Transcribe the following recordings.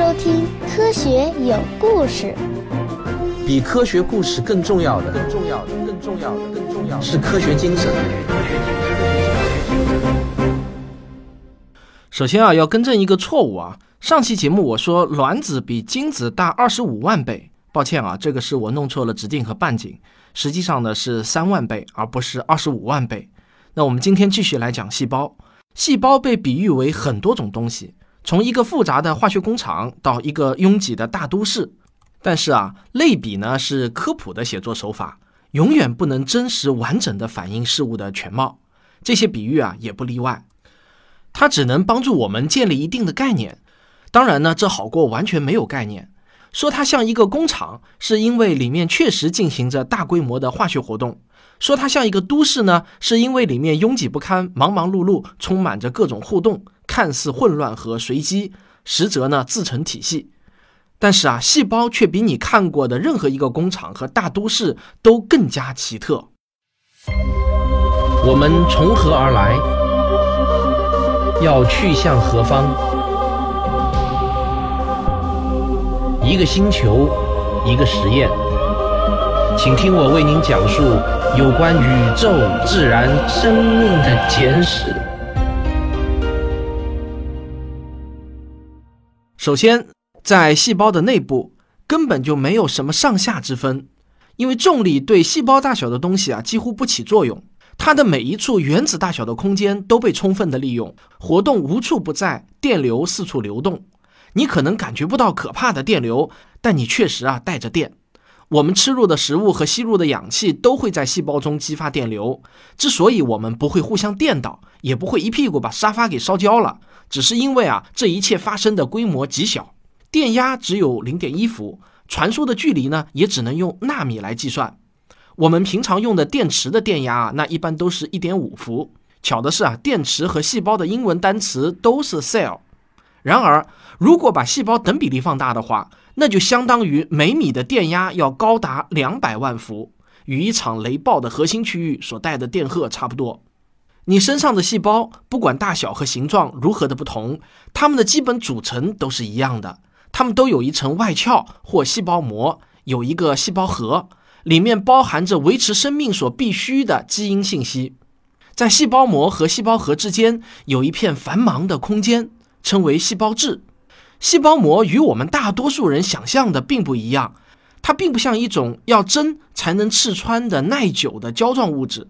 收听《科学有故事》。比科学故事更重要的，更重要的，更重要的，更重要的是科学精神。首先啊，要更正一个错误啊。上期节目我说卵子比精子大二十五万倍，抱歉啊，这个是我弄错了直径和半径，实际上呢是三万倍，而不是二十五万倍。那我们今天继续来讲细胞。细胞被比喻为很多种东西，从一个复杂的化学工厂到一个拥挤的大都市。但是啊，类比呢是科普的写作手法，永远不能真实完整的反映事物的全貌。这些比喻啊也不例外，它只能帮助我们建立一定的概念。当然呢，这好过完全没有概念。说它像一个工厂，是因为里面确实进行着大规模的化学活动。说它像一个都市呢，是因为里面拥挤不堪、忙忙碌碌，充满着各种互动，看似混乱和随机，实则呢自成体系。但是啊，细胞却比你看过的任何一个工厂和大都市都更加奇特。我们从何而来？要去向何方？一个星球，一个实验，请听我为您讲述。有关宇宙、自然、生命的简史。首先，在细胞的内部根本就没有什么上下之分，因为重力对细胞大小的东西啊几乎不起作用。它的每一处原子大小的空间都被充分的利用，活动无处不在，电流四处流动。你可能感觉不到可怕的电流，但你确实啊带着电。我们吃入的食物和吸入的氧气都会在细胞中激发电流。之所以我们不会互相电倒，也不会一屁股把沙发给烧焦了，只是因为啊，这一切发生的规模极小，电压只有零点一伏，传输的距离呢，也只能用纳米来计算。我们平常用的电池的电压啊，那一般都是一点五伏。巧的是啊，电池和细胞的英文单词都是 cell。然而，如果把细胞等比例放大的话，那就相当于每米的电压要高达两百万伏，与一场雷暴的核心区域所带的电荷差不多。你身上的细胞，不管大小和形状如何的不同，它们的基本组成都是一样的。它们都有一层外壳或细胞膜，有一个细胞核，里面包含着维持生命所必需的基因信息。在细胞膜和细胞核之间有一片繁忙的空间，称为细胞质。细胞膜与我们大多数人想象的并不一样，它并不像一种要针才能刺穿的耐久的胶状物质。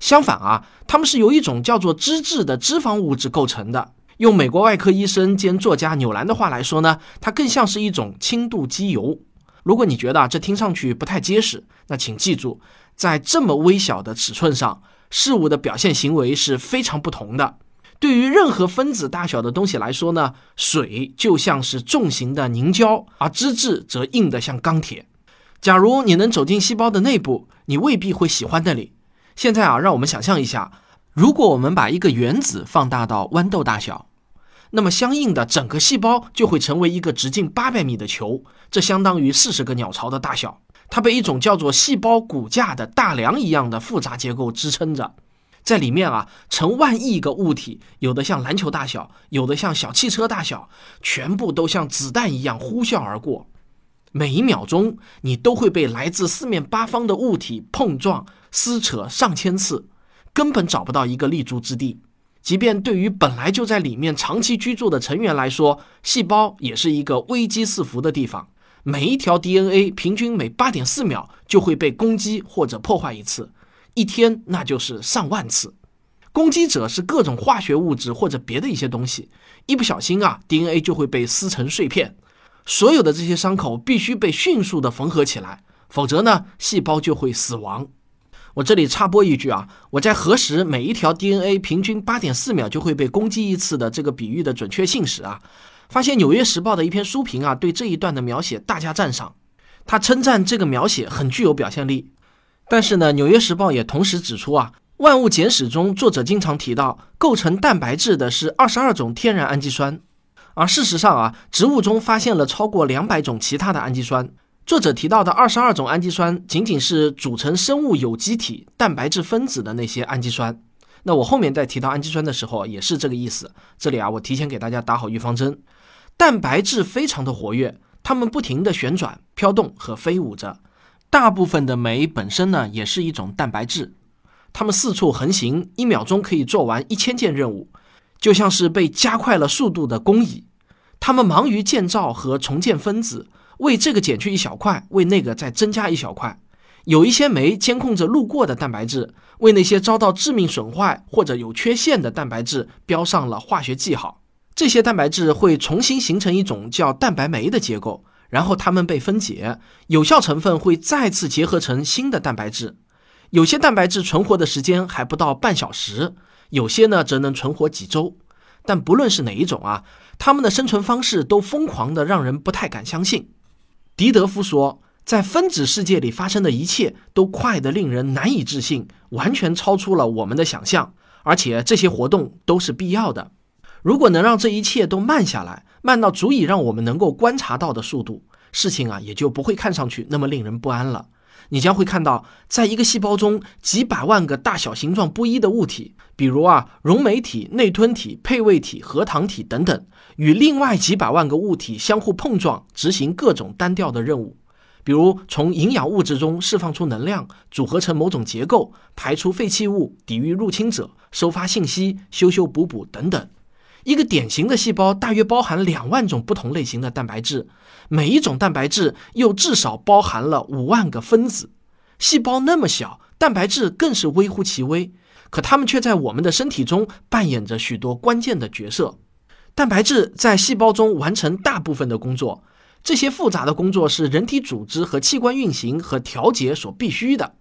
相反啊，它们是由一种叫做脂质的脂肪物质构成的。用美国外科医生兼作家纽兰的话来说呢，它更像是一种轻度机油。如果你觉得这听上去不太结实，那请记住，在这么微小的尺寸上，事物的表现行为是非常不同的。对于任何分子大小的东西来说呢，水就像是重型的凝胶，而脂质则硬得像钢铁。假如你能走进细胞的内部，你未必会喜欢那里。现在啊，让我们想象一下，如果我们把一个原子放大到豌豆大小，那么相应的整个细胞就会成为一个直径八百米的球，这相当于四十个鸟巢的大小。它被一种叫做细胞骨架的大梁一样的复杂结构支撑着。在里面啊，成万亿个物体，有的像篮球大小，有的像小汽车大小，全部都像子弹一样呼啸而过。每一秒钟，你都会被来自四面八方的物体碰撞、撕扯上千次，根本找不到一个立足之地。即便对于本来就在里面长期居住的成员来说，细胞也是一个危机四伏的地方。每一条 DNA 平均每八点四秒就会被攻击或者破坏一次。一天那就是上万次，攻击者是各种化学物质或者别的一些东西，一不小心啊，DNA 就会被撕成碎片。所有的这些伤口必须被迅速的缝合起来，否则呢，细胞就会死亡。我这里插播一句啊，我在核实每一条 DNA 平均八点四秒就会被攻击一次的这个比喻的准确性时啊，发现《纽约时报》的一篇书评啊，对这一段的描写大加赞赏，他称赞这个描写很具有表现力。但是呢，《纽约时报》也同时指出啊，《万物简史》中作者经常提到，构成蛋白质的是二十二种天然氨基酸，而事实上啊，植物中发现了超过两百种其他的氨基酸。作者提到的二十二种氨基酸，仅仅是组成生物有机体蛋白质分子的那些氨基酸。那我后面在提到氨基酸的时候，也是这个意思。这里啊，我提前给大家打好预防针。蛋白质非常的活跃，它们不停地旋转、飘动和飞舞着。大部分的酶本身呢，也是一种蛋白质。它们四处横行，一秒钟可以做完一千件任务，就像是被加快了速度的工蚁。它们忙于建造和重建分子，为这个减去一小块，为那个再增加一小块。有一些酶监控着路过的蛋白质，为那些遭到致命损坏或者有缺陷的蛋白质标上了化学记号。这些蛋白质会重新形成一种叫蛋白酶的结构，然后它们被分解，有效成分会再次结合成新的蛋白质。有些蛋白质存活的时间还不到半小时，有些呢则能存活几周。但不论是哪一种啊，它们的生存方式都疯狂的让人不太敢相信。狄德夫说。在分子世界里发生的一切都快得令人难以置信，完全超出了我们的想象。而且这些活动都是必要的。如果能让这一切都慢下来，慢到足以让我们能够观察到的速度，事情啊也就不会看上去那么令人不安了。你将会看到，在一个细胞中，几百万个大小形状不一的物体，比如啊溶酶体、内吞体、配位体、核糖体等等，与另外几百万个物体相互碰撞，执行各种单调的任务。比如从营养物质中释放出能量，组合成某种结构，排出废弃物，抵御入侵者，收发信息，修修补补等等。一个典型的细胞大约包含两万种不同类型的蛋白质，每一种蛋白质又至少包含了五万个分子。细胞那么小，蛋白质更是微乎其微，可它们却在我们的身体中扮演着许多关键的角色。蛋白质在细胞中完成大部分的工作。这些复杂的工作是人体组织和器官运行和调节所必须的。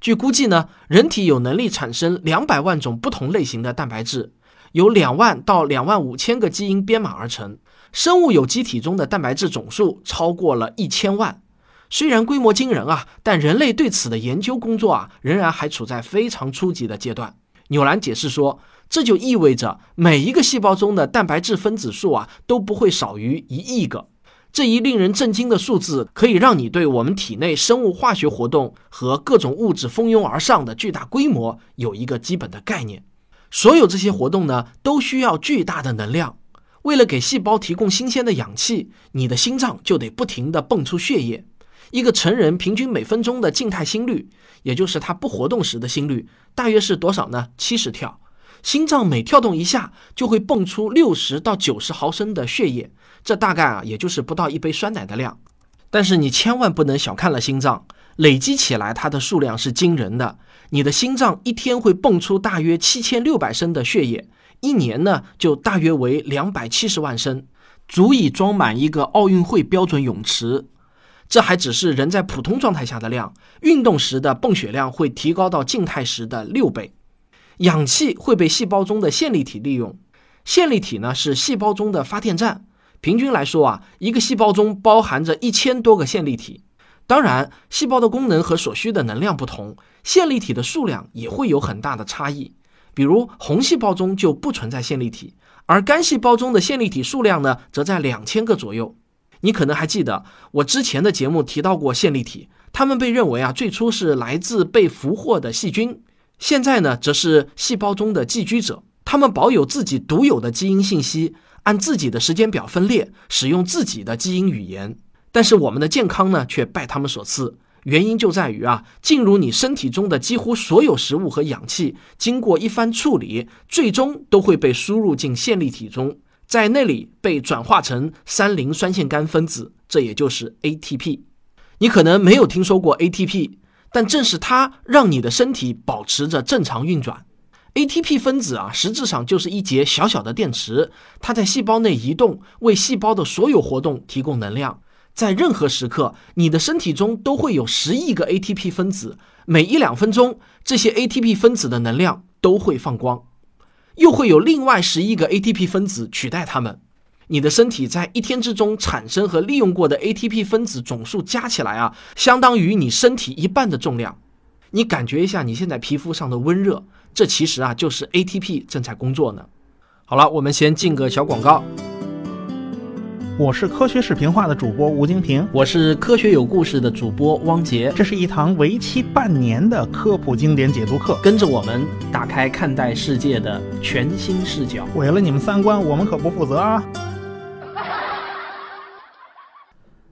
据估计呢，人体有能力产生两百万种不同类型的蛋白质，由两万到两万五千个基因编码而成。生物有机体中的蛋白质总数超过了一千万。虽然规模惊人啊，但人类对此的研究工作啊，仍然还处在非常初级的阶段。纽兰解释说，这就意味着每一个细胞中的蛋白质分子数啊，都不会少于一亿个。这一令人震惊的数字，可以让你对我们体内生物化学活动和各种物质蜂拥而上的巨大规模有一个基本的概念。所有这些活动呢，都需要巨大的能量。为了给细胞提供新鲜的氧气，你的心脏就得不停地泵出血液。一个成人平均每分钟的静态心率，也就是他不活动时的心率，大约是多少呢？七十跳。心脏每跳动一下，就会泵出六十到九十毫升的血液。这大概啊，也就是不到一杯酸奶的量，但是你千万不能小看了心脏，累积起来它的数量是惊人的。你的心脏一天会泵出大约七千六百升的血液，一年呢就大约为两百七十万升，足以装满一个奥运会标准泳池。这还只是人在普通状态下的量，运动时的泵血量会提高到静态时的六倍。氧气会被细胞中的线粒体利用，线粒体呢是细胞中的发电站。平均来说啊，一个细胞中包含着一千多个线粒体。当然，细胞的功能和所需的能量不同，线粒体的数量也会有很大的差异。比如，红细胞中就不存在线粒体，而肝细胞中的线粒体数量呢，则在两千个左右。你可能还记得我之前的节目提到过线粒体，它们被认为啊，最初是来自被俘获的细菌，现在呢，则是细胞中的寄居者，它们保有自己独有的基因信息。按自己的时间表分裂，使用自己的基因语言，但是我们的健康呢，却拜他们所赐。原因就在于啊，进入你身体中的几乎所有食物和氧气，经过一番处理，最终都会被输入进线粒体中，在那里被转化成三磷酸腺苷分子，这也就是 ATP。你可能没有听说过 ATP，但正是它让你的身体保持着正常运转。ATP 分子啊，实质上就是一节小小的电池，它在细胞内移动，为细胞的所有活动提供能量。在任何时刻，你的身体中都会有十亿个 ATP 分子，每一两分钟，这些 ATP 分子的能量都会放光，又会有另外十亿个 ATP 分子取代它们。你的身体在一天之中产生和利用过的 ATP 分子总数加起来啊，相当于你身体一半的重量。你感觉一下你现在皮肤上的温热。这其实啊，就是 ATP 正在工作呢。好了，我们先进个小广告。我是科学视频化的主播吴京平，我是科学有故事的主播汪杰。这是一堂为期半年的科普经典解读课，跟着我们打开看待世界的全新视角。毁了你们三观，我们可不负责啊！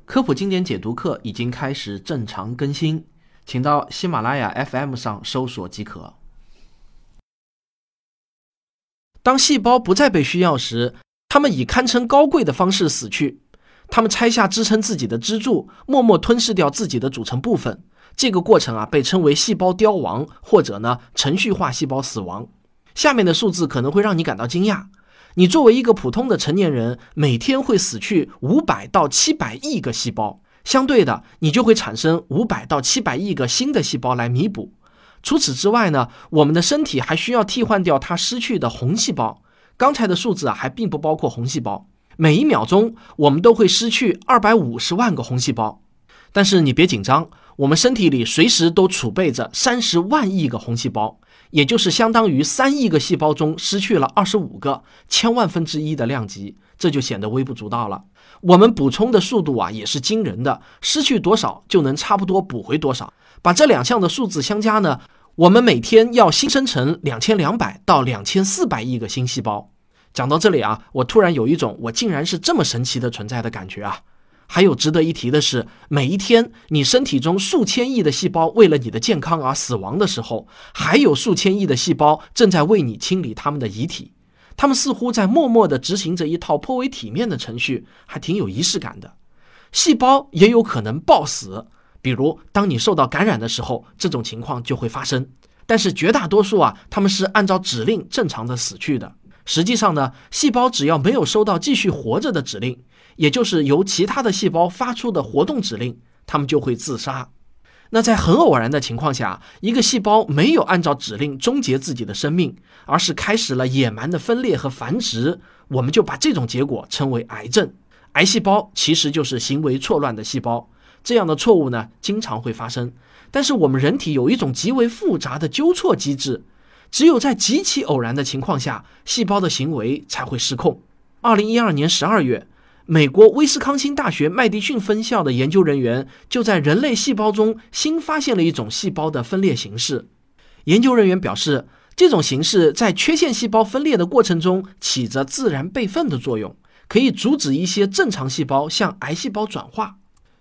科普经典解读课已经开始正常更新，请到喜马拉雅 FM 上搜索即可。当细胞不再被需要时，他们以堪称高贵的方式死去。他们拆下支撑自己的支柱，默默吞噬掉自己的组成部分。这个过程啊，被称为细胞凋亡，或者呢程序化细胞死亡。下面的数字可能会让你感到惊讶。你作为一个普通的成年人，每天会死去五百到七百亿个细胞，相对的，你就会产生五百到七百亿个新的细胞来弥补。除此之外呢，我们的身体还需要替换掉它失去的红细胞。刚才的数字啊，还并不包括红细胞。每一秒钟，我们都会失去二百五十万个红细胞。但是你别紧张，我们身体里随时都储备着三十万亿个红细胞。也就是相当于三亿个细胞中失去了二十五个千万分之一的量级，这就显得微不足道了。我们补充的速度啊也是惊人的，失去多少就能差不多补回多少。把这两项的数字相加呢，我们每天要新生成两千两百到两千四百亿个新细胞。讲到这里啊，我突然有一种我竟然是这么神奇的存在的感觉啊。还有值得一提的是，每一天你身体中数千亿的细胞为了你的健康而死亡的时候，还有数千亿的细胞正在为你清理他们的遗体。他们似乎在默默地执行着一套颇为体面的程序，还挺有仪式感的。细胞也有可能暴死，比如当你受到感染的时候，这种情况就会发生。但是绝大多数啊，他们是按照指令正常的死去的。实际上呢，细胞只要没有收到继续活着的指令。也就是由其他的细胞发出的活动指令，它们就会自杀。那在很偶然的情况下，一个细胞没有按照指令终结自己的生命，而是开始了野蛮的分裂和繁殖，我们就把这种结果称为癌症。癌细胞其实就是行为错乱的细胞。这样的错误呢，经常会发生。但是我们人体有一种极为复杂的纠错机制，只有在极其偶然的情况下，细胞的行为才会失控。二零一二年十二月。美国威斯康星大学麦迪逊分校的研究人员就在人类细胞中新发现了一种细胞的分裂形式。研究人员表示，这种形式在缺陷细胞分裂的过程中起着自然备份的作用，可以阻止一些正常细胞向癌细胞转化。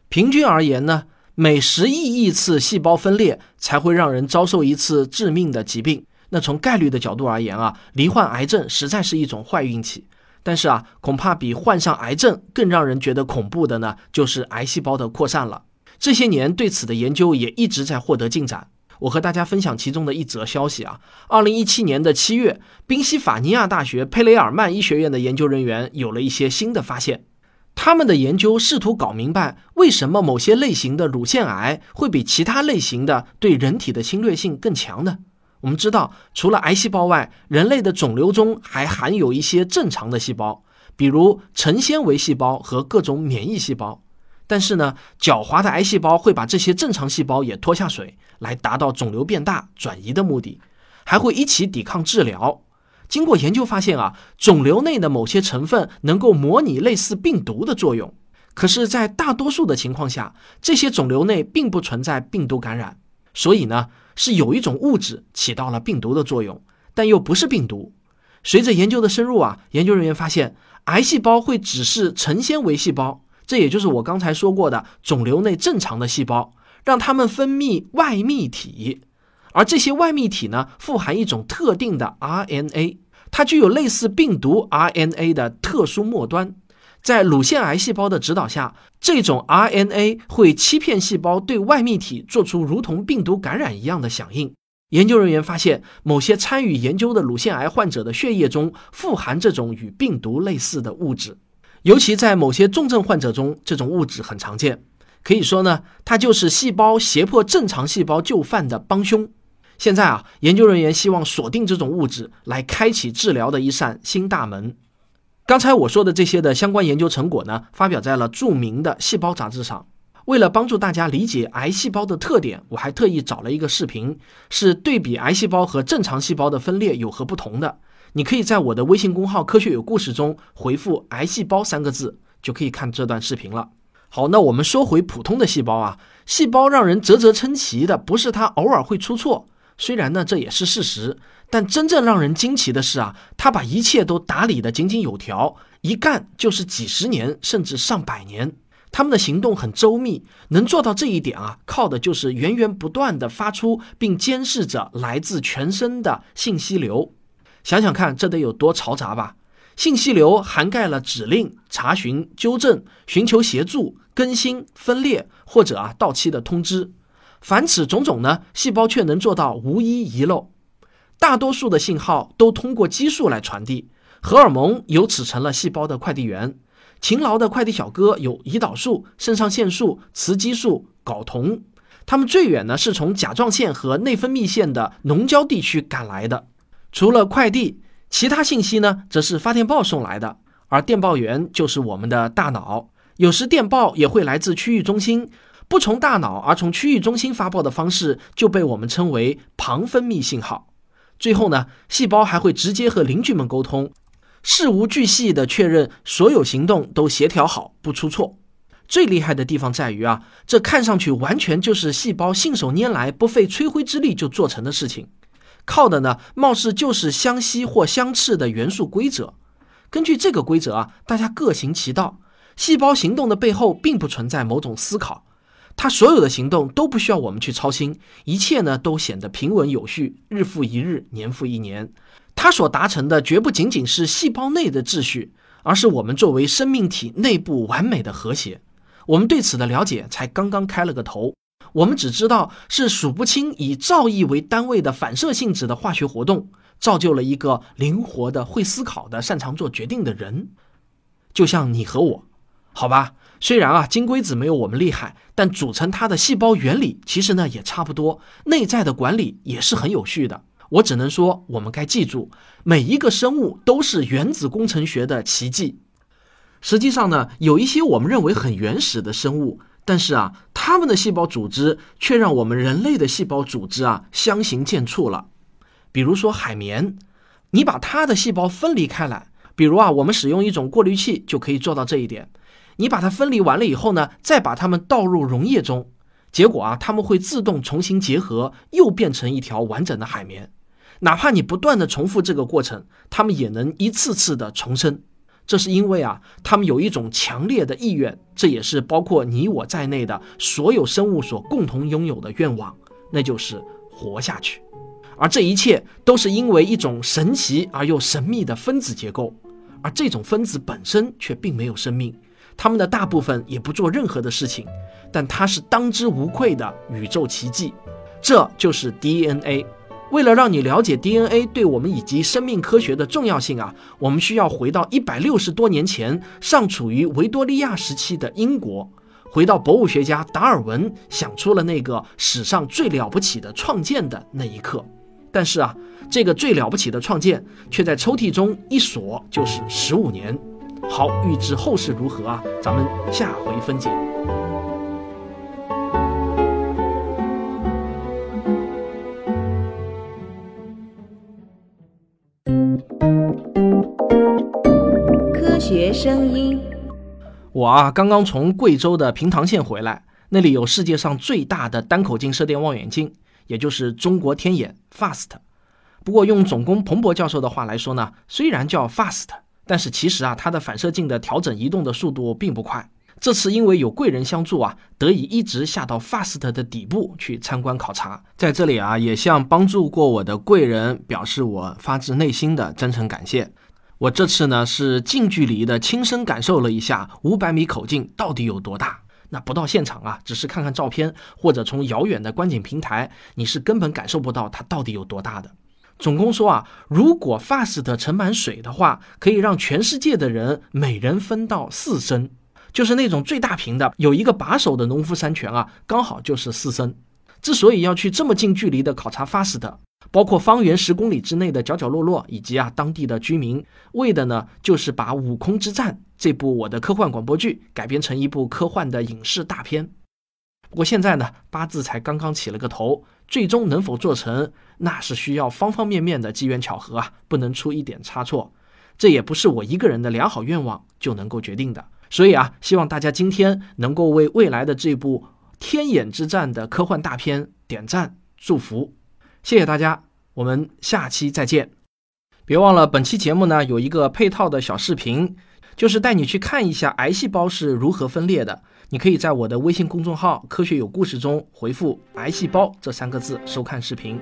平均而言呢，每十亿亿次细胞分裂才会让人遭受一次致命的疾病。那从概率的角度而言啊，罹患癌症实在是一种坏运气。但是啊，恐怕比患上癌症更让人觉得恐怖的呢，就是癌细胞的扩散了。这些年对此的研究也一直在获得进展。我和大家分享其中的一则消息啊，二零一七年的七月，宾夕法尼亚大学佩雷尔曼医学院的研究人员有了一些新的发现。他们的研究试图搞明白，为什么某些类型的乳腺癌会比其他类型的对人体的侵略性更强呢？我们知道，除了癌细胞外，人类的肿瘤中还含有一些正常的细胞，比如成纤维细胞和各种免疫细胞。但是呢，狡猾的癌细胞会把这些正常细胞也拖下水，来达到肿瘤变大、转移的目的，还会一起抵抗治疗。经过研究发现啊，肿瘤内的某些成分能够模拟类似病毒的作用。可是，在大多数的情况下，这些肿瘤内并不存在病毒感染。所以呢。是有一种物质起到了病毒的作用，但又不是病毒。随着研究的深入啊，研究人员发现，癌细胞会指示成纤维细胞，这也就是我刚才说过的肿瘤内正常的细胞，让它们分泌外泌体，而这些外泌体呢，富含一种特定的 RNA，它具有类似病毒 RNA 的特殊末端。在乳腺癌细胞的指导下，这种 RNA 会欺骗细胞对外泌体做出如同病毒感染一样的响应。研究人员发现，某些参与研究的乳腺癌患者的血液中富含这种与病毒类似的物质，尤其在某些重症患者中，这种物质很常见。可以说呢，它就是细胞胁迫正常细胞就范的帮凶。现在啊，研究人员希望锁定这种物质，来开启治疗的一扇新大门。刚才我说的这些的相关研究成果呢，发表在了著名的《细胞》杂志上。为了帮助大家理解癌细胞的特点，我还特意找了一个视频，是对比癌细胞和正常细胞的分裂有何不同的。你可以在我的微信公号“科学有故事”中回复“癌细胞”三个字，就可以看这段视频了。好，那我们说回普通的细胞啊，细胞让人啧啧称奇的不是它偶尔会出错，虽然呢这也是事实。但真正让人惊奇的是啊，他把一切都打理得井井有条，一干就是几十年甚至上百年。他们的行动很周密，能做到这一点啊，靠的就是源源不断的发出并监视着来自全身的信息流。想想看，这得有多嘈杂吧？信息流涵盖了指令、查询、纠正、寻求协助、更新、分裂或者啊到期的通知。凡此种种呢，细胞却能做到无一遗漏。大多数的信号都通过激素来传递，荷尔蒙由此成了细胞的快递员。勤劳的快递小哥有胰岛素、肾上腺素、雌激素、睾酮，他们最远呢是从甲状腺和内分泌腺的农郊地区赶来的。除了快递，其他信息呢则是发电报送来的，而电报员就是我们的大脑。有时电报也会来自区域中心，不从大脑而从区域中心发报的方式就被我们称为旁分泌信号。最后呢，细胞还会直接和邻居们沟通。事无巨细地确认所有行动都协调好，不出错。最厉害的地方在于啊，这看上去完全就是细胞信手拈来、不费吹灰之力就做成的事情。靠的呢，貌似就是相吸或相斥的元素规则。根据这个规则啊，大家各行其道。细胞行动的背后并不存在某种思考，他所有的行动都不需要我们去操心，一切呢都显得平稳有序，日复一日，年复一年。他所达成的绝不仅仅是细胞内的秩序，而是我们作为生命体内部完美的和谐。我们对此的了解才刚刚开了个头，我们只知道是数不清以兆亿为单位的反射性质的化学活动，造就了一个灵活的、会思考的、擅长做决定的人，就像你和我，好吧？虽然啊，金龟子没有我们厉害，但组成它的细胞原理其实呢也差不多，内在的管理也是很有序的。我只能说，我们该记住，每一个生物都是原子工程学的奇迹。实际上呢，有一些我们认为很原始的生物，但是啊，它们的细胞组织却让我们人类的细胞组织啊相形见绌了。比如说海绵，你把它的细胞分离开来，比如啊，我们使用一种过滤器就可以做到这一点。你把它分离完了以后呢，再把它们倒入溶液中，结果啊，它们会自动重新结合，又变成一条完整的海绵。哪怕你不断的重复这个过程，它们也能一次次的重生。这是因为啊，它们有一种强烈的意愿，这也是包括你我在内的所有生物所共同拥有的愿望，那就是活下去。而这一切都是因为一种神奇而又神秘的分子结构，而这种分子本身却并没有生命，他们的大部分也不做任何的事情，但它是当之无愧的宇宙奇迹。这就是 DNA。为了让你了解 DNA 对我们以及生命科学的重要性啊，我们需要回到一百六十多年前，尚处于维多利亚时期的英国，回到博物学家达尔文想出了那个史上最了不起的创建的那一刻。但是啊，这个最了不起的创建却在抽屉中一锁就是十五年。好，预知后事如何啊，咱们下回分解。科学声音，我啊刚刚从贵州的平塘县回来，那里有世界上最大的单口径射电望远镜，也就是中国天眼 FAST。不过用总工彭博教授的话来说呢，虽然叫 FAST，但是其实啊它的反射镜的调整移动的速度并不快。这次因为有贵人相助啊，得以一直下到 FAST 的底部去参观考察。在这里啊，也向帮助过我的贵人表示我发自内心的真诚感谢。我这次呢是近距离的亲身感受了一下五百米口径到底有多大。那不到现场啊，只是看看照片或者从遥远的观景平台，你是根本感受不到它到底有多大的。总工说啊，如果 FAST 盛满水的话，可以让全世界的人每人分到四升，就是那种最大瓶的，有一个把手的农夫山泉啊，刚好就是四升。之所以要去这么近距离的考察 FAST。包括方圆十公里之内的角角落落，以及啊当地的居民，为的呢就是把《悟空之战》这部我的科幻广播剧改编成一部科幻的影视大片。不过现在呢八字才刚刚起了个头，最终能否做成，那是需要方方面面的机缘巧合啊，不能出一点差错。这也不是我一个人的良好愿望就能够决定的。所以啊，希望大家今天能够为未来的这部《天眼之战》的科幻大片点赞祝福。谢谢大家，我们下期再见。别忘了，本期节目呢有一个配套的小视频，就是带你去看一下癌细胞是如何分裂的，你可以在我的微信公众号“科学有故事”中回复“癌细胞”这三个字收看视频。